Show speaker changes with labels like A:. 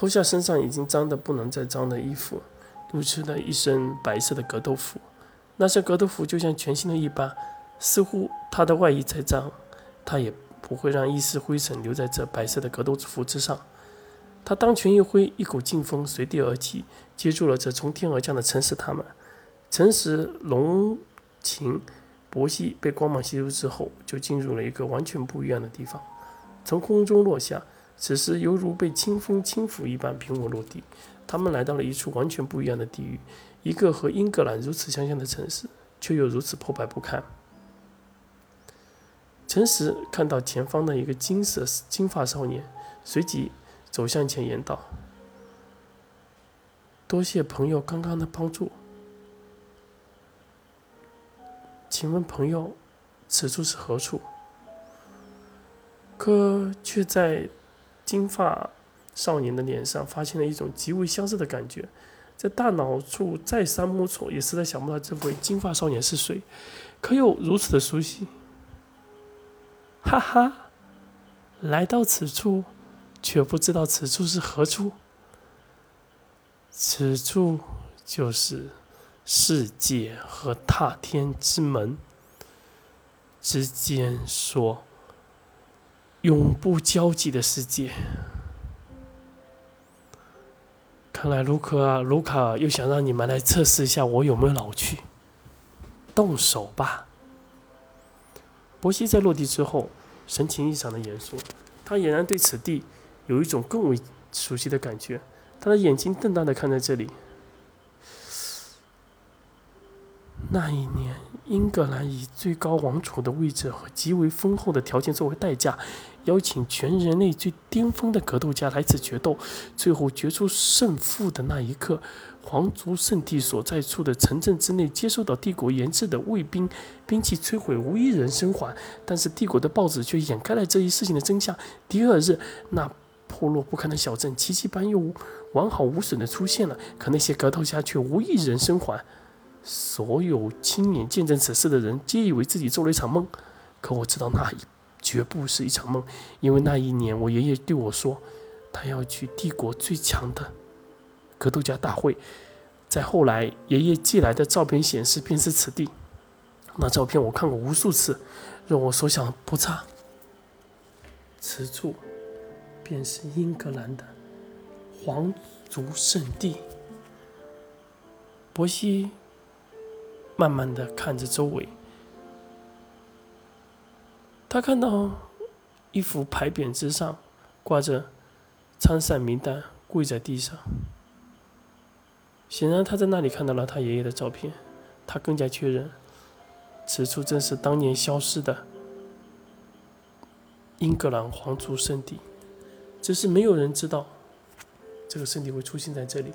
A: 脱下身上已经脏得不能再脏的衣服，露出了一身白色的格斗服。那身格斗服就像全新的一般，似乎他的外衣再脏，他也不会让一丝灰尘留在这白色的格斗服之上。他当拳一挥，一股劲风随地而起，接住了这从天而降的陈实他们。陈实、龙琴、伯西被光芒吸入之后，就进入了一个完全不一样的地方，从空中落下。此时犹如被清风轻抚一般平稳落地，他们来到了一处完全不一样的地狱，一个和英格兰如此相像的城市，却又如此破败不堪。陈实看到前方的一个金色金发少年，随即走向前言道：“多谢朋友刚刚的帮助，请问朋友，此处是何处？”可却在。金发少年的脸上发现了一种极为相似的感觉，在大脑处再三摸索，也实在想不到这位金发少年是谁，可又如此的熟悉。哈哈，来到此处，却不知道此处是何处。此处就是世界和踏天之门之间所。永不交集的世界。看来卢克啊、卢卡又想让你们来测试一下我有没有老去。动手吧！伯西在落地之后，神情异常的严肃，他俨然对此地有一种更为熟悉的感觉。他的眼睛瞪大的看着这里。那一年，英格兰以最高王储的位置和极为丰厚的条件作为代价，邀请全人类最巅峰的格斗家来此决斗。最后决出胜负的那一刻，皇族圣地所在处的城镇之内，接受到帝国研制的卫兵兵器摧毁，无一人生还。但是帝国的报纸却掩盖了这一事情的真相。第二日，那破落不堪的小镇奇迹般又完好无损的出现了，可那些格斗家却无一人生还。所有亲眼见证此事的人，皆以为自己做了一场梦。可我知道那绝不是一场梦，因为那一年我爷爷对我说，他要去帝国最强的格斗家大会。在后来，爷爷寄来的照片显示，便是此地。那照片我看过无数次，若我所想不差，此处便是英格兰的皇族圣地。伯西。慢慢的看着周围，他看到一幅牌匾之上挂着参赛名单，跪在地上。显然他在那里看到了他爷爷的照片，他更加确认，此处正是当年消失的英格兰皇族圣地，只是没有人知道这个圣地会出现在这里。